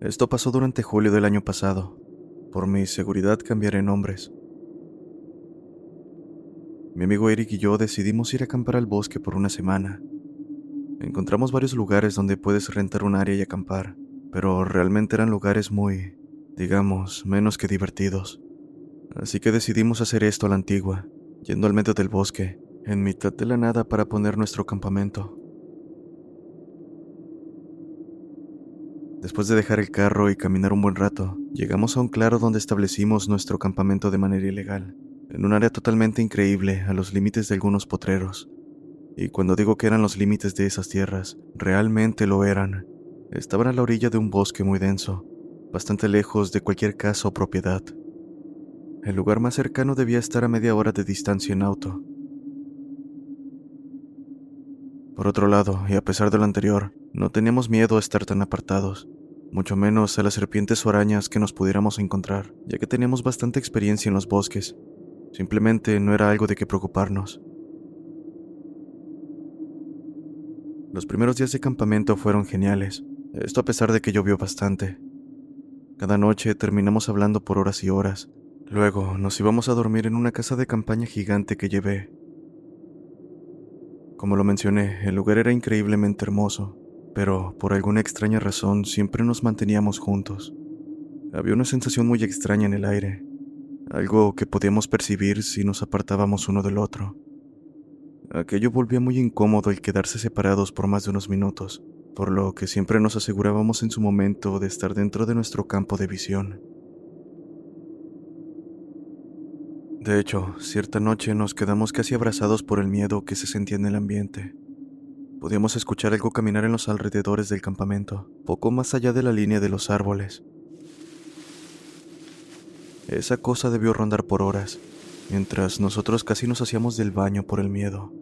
Esto pasó durante julio del año pasado. Por mi seguridad cambiaré nombres. Mi amigo Eric y yo decidimos ir a acampar al bosque por una semana. Encontramos varios lugares donde puedes rentar un área y acampar, pero realmente eran lugares muy, digamos, menos que divertidos. Así que decidimos hacer esto a la antigua, yendo al medio del bosque, en mitad de la nada para poner nuestro campamento. Después de dejar el carro y caminar un buen rato, llegamos a un claro donde establecimos nuestro campamento de manera ilegal, en un área totalmente increíble a los límites de algunos potreros. Y cuando digo que eran los límites de esas tierras, realmente lo eran. Estaban a la orilla de un bosque muy denso, bastante lejos de cualquier casa o propiedad. El lugar más cercano debía estar a media hora de distancia en auto. Por otro lado, y a pesar de lo anterior, no teníamos miedo a estar tan apartados, mucho menos a las serpientes o arañas que nos pudiéramos encontrar, ya que teníamos bastante experiencia en los bosques. Simplemente no era algo de qué preocuparnos. Los primeros días de campamento fueron geniales, esto a pesar de que llovió bastante. Cada noche terminamos hablando por horas y horas. Luego nos íbamos a dormir en una casa de campaña gigante que llevé. Como lo mencioné, el lugar era increíblemente hermoso, pero por alguna extraña razón siempre nos manteníamos juntos. Había una sensación muy extraña en el aire, algo que podíamos percibir si nos apartábamos uno del otro. Aquello volvía muy incómodo el quedarse separados por más de unos minutos, por lo que siempre nos asegurábamos en su momento de estar dentro de nuestro campo de visión. De hecho, cierta noche nos quedamos casi abrazados por el miedo que se sentía en el ambiente. Podíamos escuchar algo caminar en los alrededores del campamento, poco más allá de la línea de los árboles. Esa cosa debió rondar por horas, mientras nosotros casi nos hacíamos del baño por el miedo.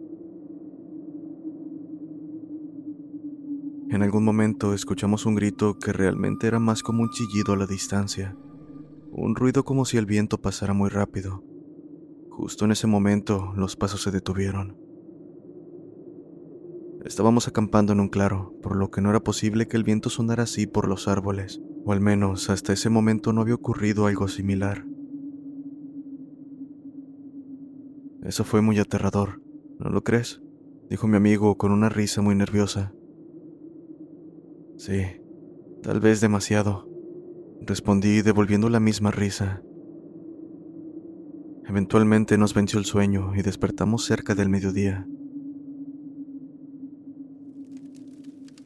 En algún momento escuchamos un grito que realmente era más como un chillido a la distancia, un ruido como si el viento pasara muy rápido. Justo en ese momento los pasos se detuvieron. Estábamos acampando en un claro, por lo que no era posible que el viento sonara así por los árboles, o al menos hasta ese momento no había ocurrido algo similar. Eso fue muy aterrador, ¿no lo crees? dijo mi amigo con una risa muy nerviosa. Sí, tal vez demasiado, respondí devolviendo la misma risa. Eventualmente nos venció el sueño y despertamos cerca del mediodía.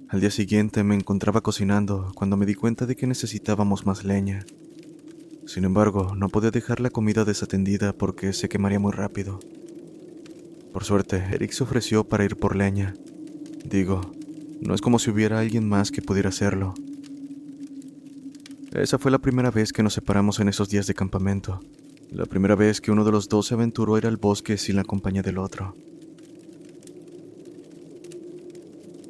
Al día siguiente me encontraba cocinando cuando me di cuenta de que necesitábamos más leña. Sin embargo, no podía dejar la comida desatendida porque se quemaría muy rápido. Por suerte, Eric se ofreció para ir por leña. Digo, no es como si hubiera alguien más que pudiera hacerlo. Esa fue la primera vez que nos separamos en esos días de campamento. La primera vez que uno de los dos se aventuró a ir al bosque sin la compañía del otro.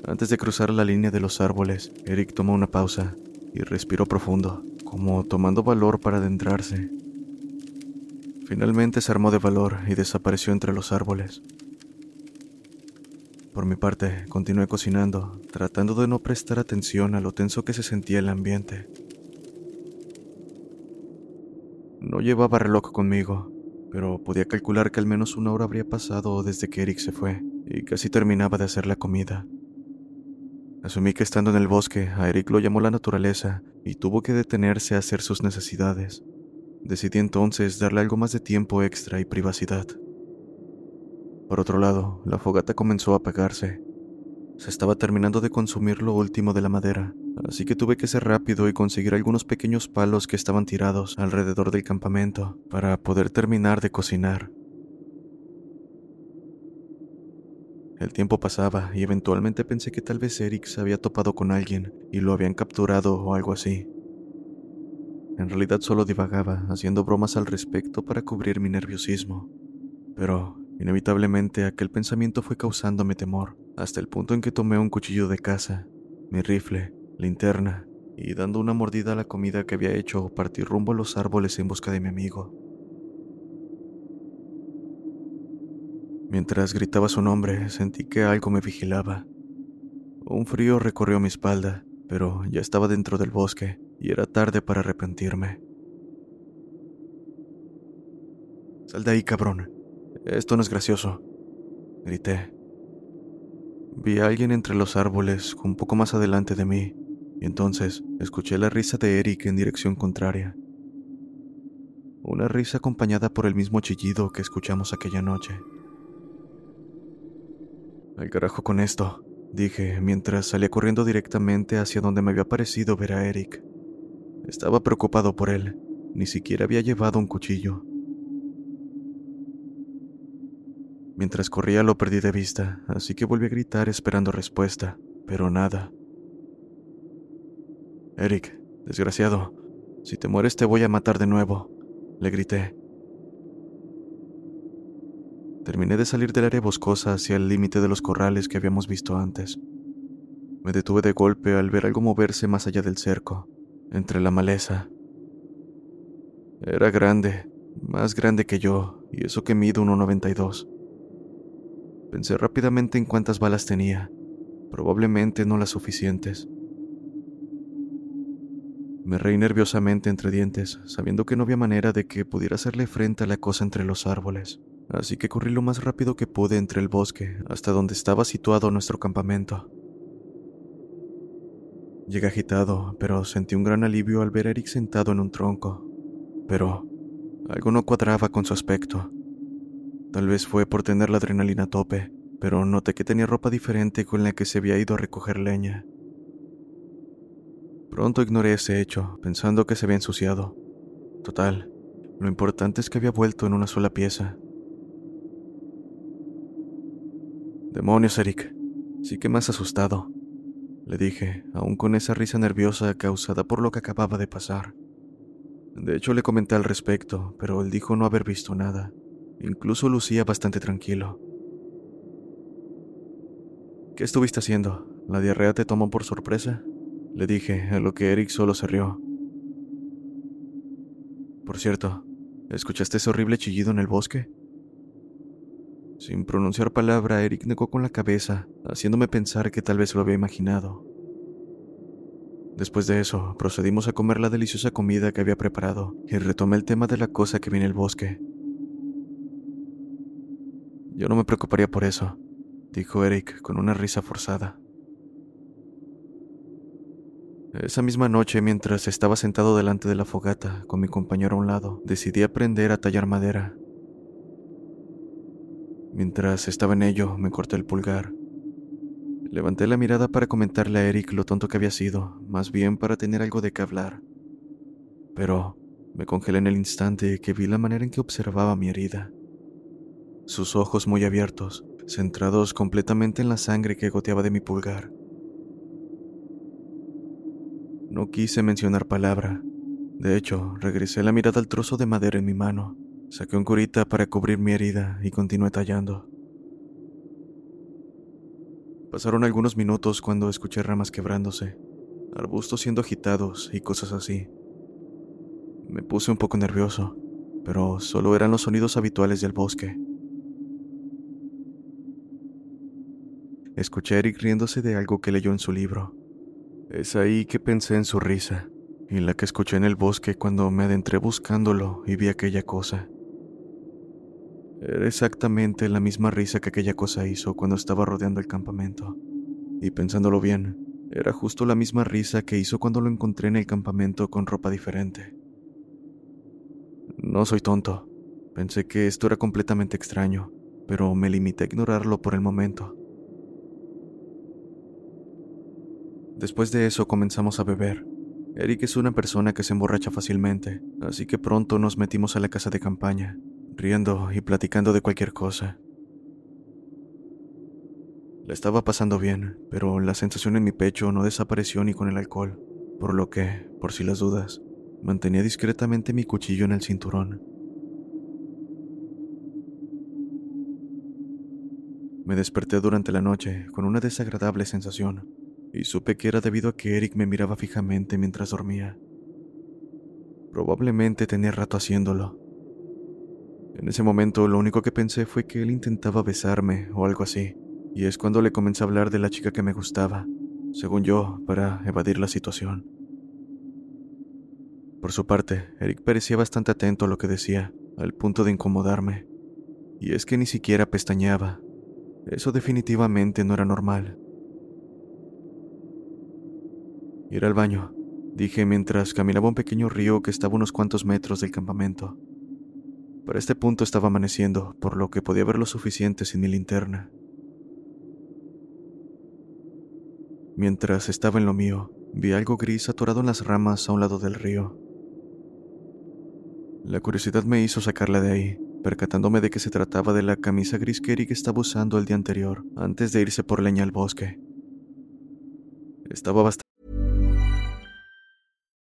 Antes de cruzar la línea de los árboles, Eric tomó una pausa y respiró profundo, como tomando valor para adentrarse. Finalmente se armó de valor y desapareció entre los árboles. Por mi parte, continué cocinando, tratando de no prestar atención a lo tenso que se sentía el ambiente. Llevaba reloj conmigo, pero podía calcular que al menos una hora habría pasado desde que Eric se fue y casi terminaba de hacer la comida. Asumí que estando en el bosque, a Eric lo llamó la naturaleza y tuvo que detenerse a hacer sus necesidades. Decidí entonces darle algo más de tiempo extra y privacidad. Por otro lado, la fogata comenzó a apagarse. se estaba terminando de consumir lo último de la madera, así que tuve que ser rápido y conseguir algunos pequeños palos que estaban tirados alrededor del campamento para poder terminar de cocinar. El tiempo pasaba y eventualmente pensé que tal vez Eric se había topado con alguien y lo habían capturado o algo así. En realidad solo divagaba, haciendo bromas al respecto para cubrir mi nerviosismo. Pero, inevitablemente, aquel pensamiento fue causándome temor, hasta el punto en que tomé un cuchillo de caza, mi rifle, linterna, y dando una mordida a la comida que había hecho, partí rumbo a los árboles en busca de mi amigo. Mientras gritaba su nombre, sentí que algo me vigilaba. Un frío recorrió mi espalda, pero ya estaba dentro del bosque y era tarde para arrepentirme. Sal de ahí, cabrón. Esto no es gracioso. Grité. Vi a alguien entre los árboles, un poco más adelante de mí, y entonces escuché la risa de Eric en dirección contraria. Una risa acompañada por el mismo chillido que escuchamos aquella noche. Al carajo con esto, dije mientras salía corriendo directamente hacia donde me había parecido ver a Eric. Estaba preocupado por él, ni siquiera había llevado un cuchillo. Mientras corría lo perdí de vista, así que volví a gritar esperando respuesta, pero nada. Eric, desgraciado, si te mueres te voy a matar de nuevo, le grité. Terminé de salir del área boscosa hacia el límite de los corrales que habíamos visto antes. Me detuve de golpe al ver algo moverse más allá del cerco, entre la maleza. Era grande, más grande que yo, y eso que mido 1,92. Pensé rápidamente en cuántas balas tenía, probablemente no las suficientes. Me reí nerviosamente entre dientes, sabiendo que no había manera de que pudiera hacerle frente a la cosa entre los árboles así que corrí lo más rápido que pude entre el bosque hasta donde estaba situado nuestro campamento. Llegué agitado, pero sentí un gran alivio al ver a Eric sentado en un tronco. Pero algo no cuadraba con su aspecto. Tal vez fue por tener la adrenalina a tope, pero noté que tenía ropa diferente con la que se había ido a recoger leña. Pronto ignoré ese hecho, pensando que se había ensuciado. Total, lo importante es que había vuelto en una sola pieza, Demonios, Eric. Sí que has asustado, le dije, aún con esa risa nerviosa causada por lo que acababa de pasar. De hecho, le comenté al respecto, pero él dijo no haber visto nada. Incluso lucía bastante tranquilo. ¿Qué estuviste haciendo? ¿La diarrea te tomó por sorpresa? Le dije, a lo que Eric solo se rió. Por cierto, ¿escuchaste ese horrible chillido en el bosque? Sin pronunciar palabra, Eric negó con la cabeza, haciéndome pensar que tal vez lo había imaginado. Después de eso, procedimos a comer la deliciosa comida que había preparado y retomé el tema de la cosa que vi en el bosque. Yo no me preocuparía por eso, dijo Eric con una risa forzada. Esa misma noche, mientras estaba sentado delante de la fogata, con mi compañero a un lado, decidí aprender a tallar madera. Mientras estaba en ello, me corté el pulgar. Levanté la mirada para comentarle a Eric lo tonto que había sido, más bien para tener algo de qué hablar. Pero me congelé en el instante que vi la manera en que observaba mi herida. Sus ojos muy abiertos, centrados completamente en la sangre que goteaba de mi pulgar. No quise mencionar palabra. De hecho, regresé la mirada al trozo de madera en mi mano Saqué un curita para cubrir mi herida y continué tallando. Pasaron algunos minutos cuando escuché ramas quebrándose, arbustos siendo agitados y cosas así. Me puse un poco nervioso, pero solo eran los sonidos habituales del bosque. Escuché a Eric riéndose de algo que leyó en su libro. Es ahí que pensé en su risa, y la que escuché en el bosque cuando me adentré buscándolo y vi aquella cosa. Era exactamente la misma risa que aquella cosa hizo cuando estaba rodeando el campamento. Y pensándolo bien, era justo la misma risa que hizo cuando lo encontré en el campamento con ropa diferente. No soy tonto. Pensé que esto era completamente extraño, pero me limité a ignorarlo por el momento. Después de eso comenzamos a beber. Eric es una persona que se emborracha fácilmente, así que pronto nos metimos a la casa de campaña, riendo y platicando de cualquier cosa. La estaba pasando bien, pero la sensación en mi pecho no desapareció ni con el alcohol, por lo que, por si las dudas, mantenía discretamente mi cuchillo en el cinturón. Me desperté durante la noche con una desagradable sensación y supe que era debido a que Eric me miraba fijamente mientras dormía. Probablemente tenía rato haciéndolo. En ese momento lo único que pensé fue que él intentaba besarme o algo así, y es cuando le comencé a hablar de la chica que me gustaba, según yo, para evadir la situación. Por su parte, Eric parecía bastante atento a lo que decía, al punto de incomodarme, y es que ni siquiera pestañeaba, eso definitivamente no era normal. Ir al baño, dije mientras caminaba un pequeño río que estaba unos cuantos metros del campamento. Para este punto estaba amaneciendo, por lo que podía ver lo suficiente sin mi linterna. Mientras estaba en lo mío, vi algo gris atorado en las ramas a un lado del río. La curiosidad me hizo sacarla de ahí, percatándome de que se trataba de la camisa gris que Eric estaba usando el día anterior, antes de irse por leña al bosque. Estaba bastante...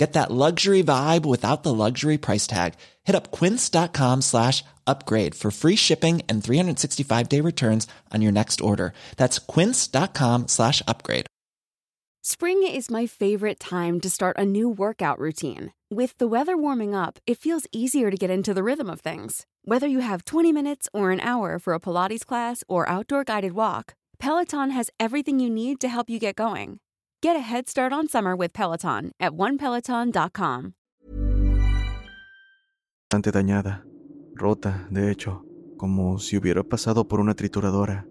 Get that luxury vibe without the luxury price tag. Hit up quince.com slash upgrade for free shipping and 365-day returns on your next order. That's quince.com slash upgrade. Spring is my favorite time to start a new workout routine. With the weather warming up, it feels easier to get into the rhythm of things. Whether you have 20 minutes or an hour for a Pilates class or outdoor guided walk, Peloton has everything you need to help you get going. Get a head start on summer with Peloton at onepeloton.com. bastante dañada, rota, de hecho, como si hubiera pasado por una trituradora.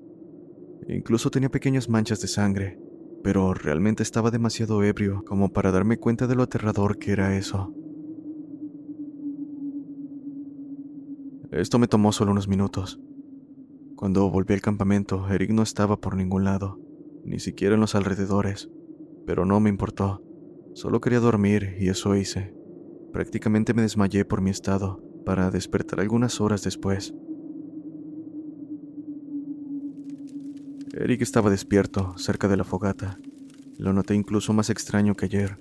Incluso tenía pequeñas manchas de sangre, pero realmente estaba demasiado ebrio como para darme cuenta de lo aterrador que era eso. Esto me tomó solo unos minutos. Cuando volví al campamento, Eric no estaba por ningún lado, ni siquiera en los alrededores, pero no me importó. Solo quería dormir y eso hice. Prácticamente me desmayé por mi estado, para despertar algunas horas después. Eric estaba despierto, cerca de la fogata. Lo noté incluso más extraño que ayer.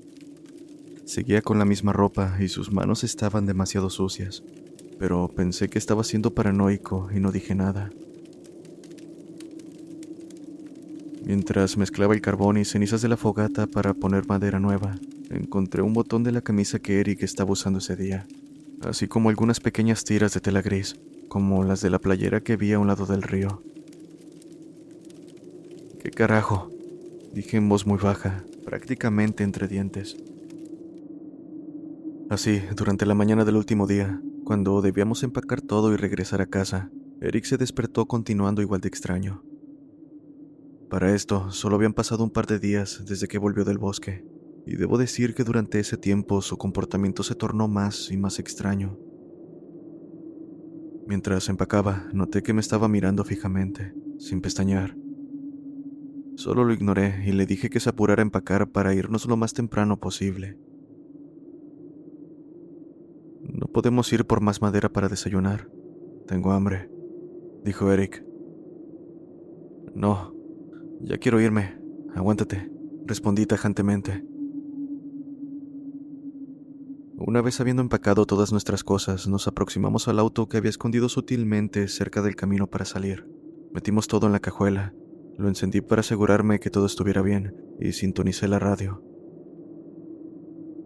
Seguía con la misma ropa y sus manos estaban demasiado sucias, pero pensé que estaba siendo paranoico y no dije nada. Mientras mezclaba el carbón y cenizas de la fogata para poner madera nueva, encontré un botón de la camisa que Eric estaba usando ese día, así como algunas pequeñas tiras de tela gris, como las de la playera que vi a un lado del río. ¿Qué carajo? Dije en voz muy baja, prácticamente entre dientes. Así, durante la mañana del último día, cuando debíamos empacar todo y regresar a casa, Eric se despertó continuando igual de extraño. Para esto, solo habían pasado un par de días desde que volvió del bosque, y debo decir que durante ese tiempo su comportamiento se tornó más y más extraño. Mientras empacaba, noté que me estaba mirando fijamente, sin pestañear. Solo lo ignoré y le dije que se apurara a empacar para irnos lo más temprano posible. No podemos ir por más madera para desayunar. Tengo hambre, dijo Eric. No, ya quiero irme. Aguántate, respondí tajantemente. Una vez habiendo empacado todas nuestras cosas, nos aproximamos al auto que había escondido sutilmente cerca del camino para salir. Metimos todo en la cajuela, lo encendí para asegurarme que todo estuviera bien y sintonicé la radio.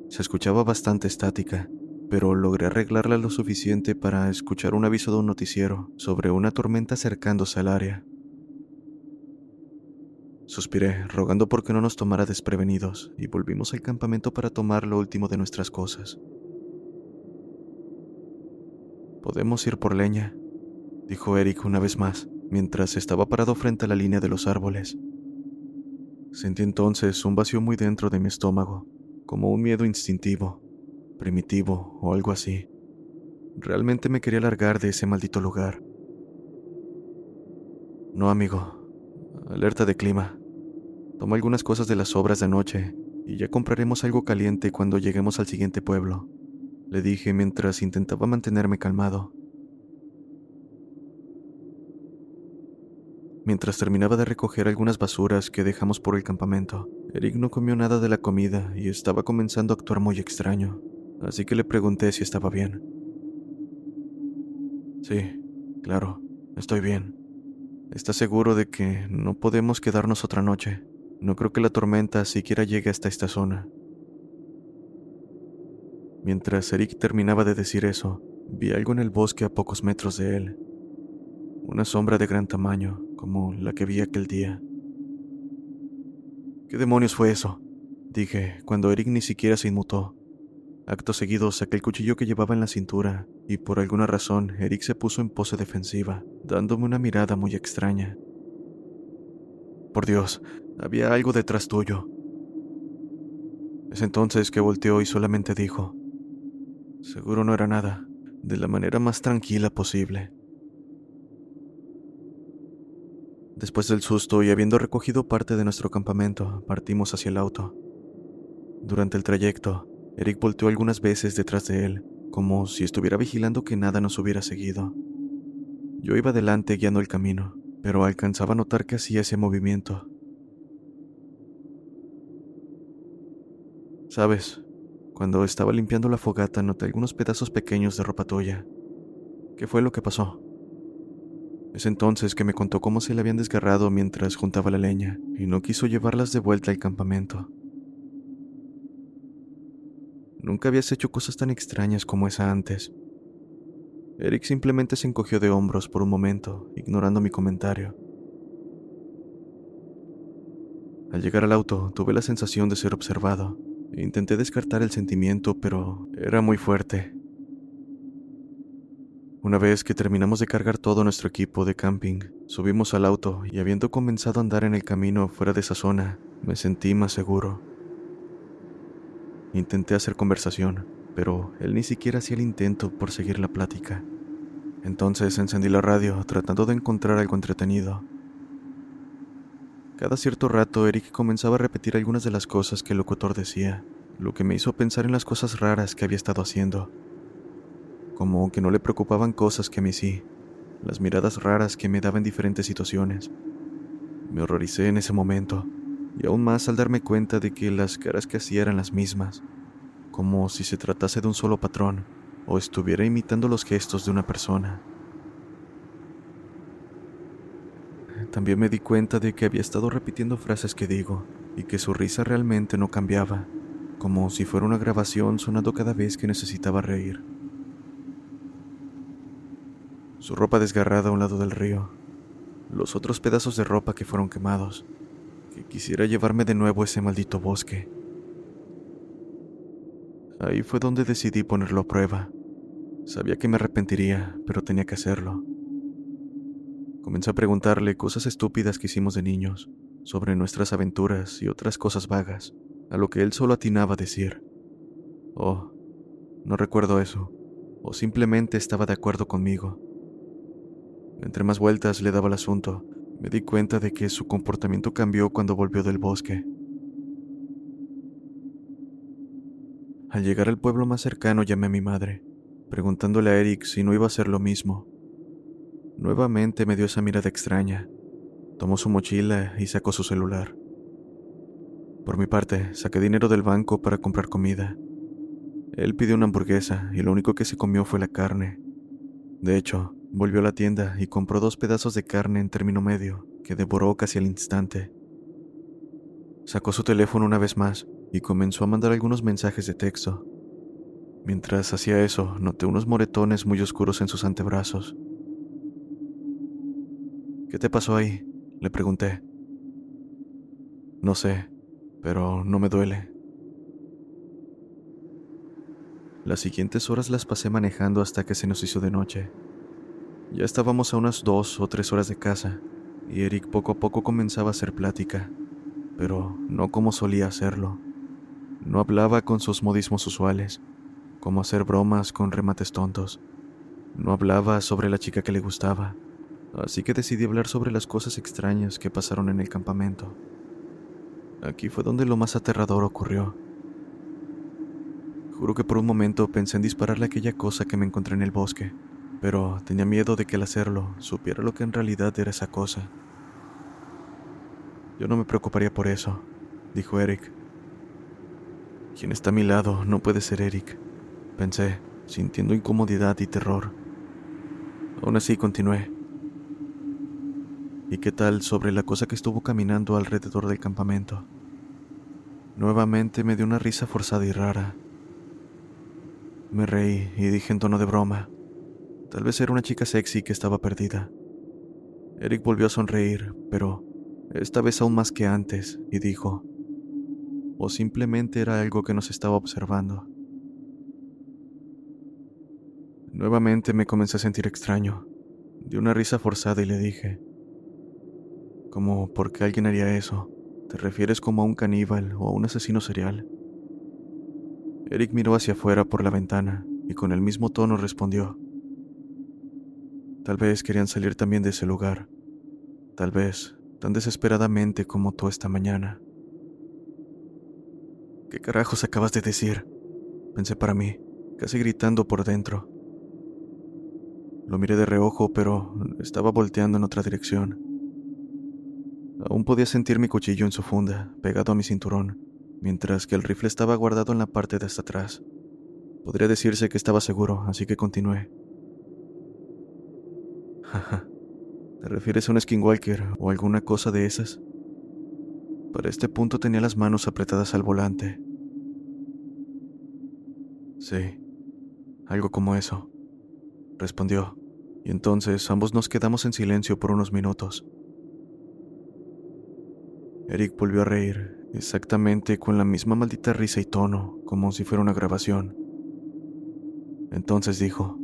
Se escuchaba bastante estática, pero logré arreglarla lo suficiente para escuchar un aviso de un noticiero sobre una tormenta acercándose al área. Suspiré, rogando por que no nos tomara desprevenidos, y volvimos al campamento para tomar lo último de nuestras cosas. Podemos ir por leña, dijo Eric una vez más, mientras estaba parado frente a la línea de los árboles. Sentí entonces un vacío muy dentro de mi estómago, como un miedo instintivo, primitivo o algo así. Realmente me quería largar de ese maldito lugar. No, amigo. Alerta de clima. Toma algunas cosas de las obras de anoche y ya compraremos algo caliente cuando lleguemos al siguiente pueblo, le dije mientras intentaba mantenerme calmado. Mientras terminaba de recoger algunas basuras que dejamos por el campamento, Eric no comió nada de la comida y estaba comenzando a actuar muy extraño, así que le pregunté si estaba bien. Sí, claro, estoy bien. ¿Estás seguro de que no podemos quedarnos otra noche? No creo que la tormenta siquiera llegue hasta esta zona. Mientras Eric terminaba de decir eso, vi algo en el bosque a pocos metros de él. Una sombra de gran tamaño, como la que vi aquel día. ¿Qué demonios fue eso? Dije, cuando Eric ni siquiera se inmutó. Acto seguido saqué el cuchillo que llevaba en la cintura, y por alguna razón Eric se puso en pose defensiva, dándome una mirada muy extraña. Por Dios, había algo detrás tuyo. Es entonces que volteó y solamente dijo, Seguro no era nada, de la manera más tranquila posible. Después del susto y habiendo recogido parte de nuestro campamento, partimos hacia el auto. Durante el trayecto, Eric volteó algunas veces detrás de él, como si estuviera vigilando que nada nos hubiera seguido. Yo iba adelante guiando el camino, pero alcanzaba a notar que hacía ese movimiento. Sabes, cuando estaba limpiando la fogata noté algunos pedazos pequeños de ropa tuya. ¿Qué fue lo que pasó? Es entonces que me contó cómo se le habían desgarrado mientras juntaba la leña y no quiso llevarlas de vuelta al campamento. Nunca habías hecho cosas tan extrañas como esa antes. Eric simplemente se encogió de hombros por un momento, ignorando mi comentario. Al llegar al auto, tuve la sensación de ser observado. Intenté descartar el sentimiento, pero era muy fuerte. Una vez que terminamos de cargar todo nuestro equipo de camping, subimos al auto y habiendo comenzado a andar en el camino fuera de esa zona, me sentí más seguro. Intenté hacer conversación, pero él ni siquiera hacía el intento por seguir la plática. Entonces encendí la radio tratando de encontrar algo entretenido. Cada cierto rato Eric comenzaba a repetir algunas de las cosas que el locutor decía, lo que me hizo pensar en las cosas raras que había estado haciendo como que no le preocupaban cosas que a mí sí, las miradas raras que me daba en diferentes situaciones. Me horroricé en ese momento, y aún más al darme cuenta de que las caras que hacía eran las mismas, como si se tratase de un solo patrón o estuviera imitando los gestos de una persona. También me di cuenta de que había estado repitiendo frases que digo y que su risa realmente no cambiaba, como si fuera una grabación sonando cada vez que necesitaba reír su ropa desgarrada a un lado del río, los otros pedazos de ropa que fueron quemados, que quisiera llevarme de nuevo a ese maldito bosque. Ahí fue donde decidí ponerlo a prueba. Sabía que me arrepentiría, pero tenía que hacerlo. Comencé a preguntarle cosas estúpidas que hicimos de niños, sobre nuestras aventuras y otras cosas vagas, a lo que él solo atinaba a decir. Oh, no recuerdo eso, o simplemente estaba de acuerdo conmigo. Entre más vueltas le daba el asunto, me di cuenta de que su comportamiento cambió cuando volvió del bosque. Al llegar al pueblo más cercano llamé a mi madre, preguntándole a Eric si no iba a hacer lo mismo. Nuevamente me dio esa mirada extraña. Tomó su mochila y sacó su celular. Por mi parte, saqué dinero del banco para comprar comida. Él pidió una hamburguesa y lo único que se comió fue la carne. De hecho, Volvió a la tienda y compró dos pedazos de carne en término medio, que devoró casi al instante. Sacó su teléfono una vez más y comenzó a mandar algunos mensajes de texto. Mientras hacía eso, noté unos moretones muy oscuros en sus antebrazos. ¿Qué te pasó ahí? le pregunté. No sé, pero no me duele. Las siguientes horas las pasé manejando hasta que se nos hizo de noche. Ya estábamos a unas dos o tres horas de casa, y Eric poco a poco comenzaba a hacer plática, pero no como solía hacerlo. No hablaba con sus modismos usuales, como hacer bromas con remates tontos. No hablaba sobre la chica que le gustaba, así que decidí hablar sobre las cosas extrañas que pasaron en el campamento. Aquí fue donde lo más aterrador ocurrió. Juro que por un momento pensé en dispararle aquella cosa que me encontré en el bosque, pero tenía miedo de que al hacerlo supiera lo que en realidad era esa cosa. Yo no me preocuparía por eso, dijo Eric. Quien está a mi lado no puede ser Eric, pensé, sintiendo incomodidad y terror. Aún así continué. ¿Y qué tal sobre la cosa que estuvo caminando alrededor del campamento? Nuevamente me dio una risa forzada y rara. Me reí y dije en tono de broma. Tal vez era una chica sexy que estaba perdida. Eric volvió a sonreír, pero esta vez aún más que antes, y dijo, o simplemente era algo que nos estaba observando. Nuevamente me comencé a sentir extraño. Di una risa forzada y le dije, como, ¿por qué alguien haría eso? ¿Te refieres como a un caníbal o a un asesino serial? Eric miró hacia afuera por la ventana y con el mismo tono respondió. Tal vez querían salir también de ese lugar. Tal vez tan desesperadamente como tú esta mañana. ¿Qué carajos acabas de decir? Pensé para mí, casi gritando por dentro. Lo miré de reojo, pero estaba volteando en otra dirección. Aún podía sentir mi cuchillo en su funda, pegado a mi cinturón, mientras que el rifle estaba guardado en la parte de hasta atrás. Podría decirse que estaba seguro, así que continué. ¿Te refieres a un skinwalker o alguna cosa de esas? Para este punto tenía las manos apretadas al volante. Sí, algo como eso, respondió, y entonces ambos nos quedamos en silencio por unos minutos. Eric volvió a reír, exactamente con la misma maldita risa y tono, como si fuera una grabación. Entonces dijo,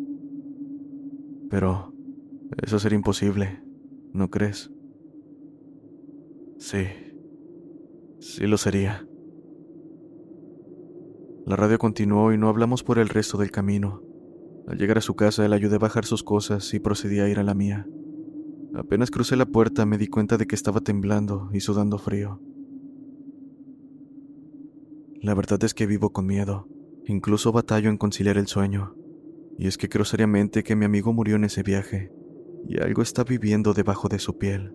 pero eso sería imposible, ¿no crees? Sí, sí lo sería. La radio continuó y no hablamos por el resto del camino. Al llegar a su casa, le ayudé a bajar sus cosas y procedí a ir a la mía. Apenas crucé la puerta me di cuenta de que estaba temblando y sudando frío. La verdad es que vivo con miedo. Incluso batallo en conciliar el sueño. Y es que creo seriamente que mi amigo murió en ese viaje, y algo está viviendo debajo de su piel.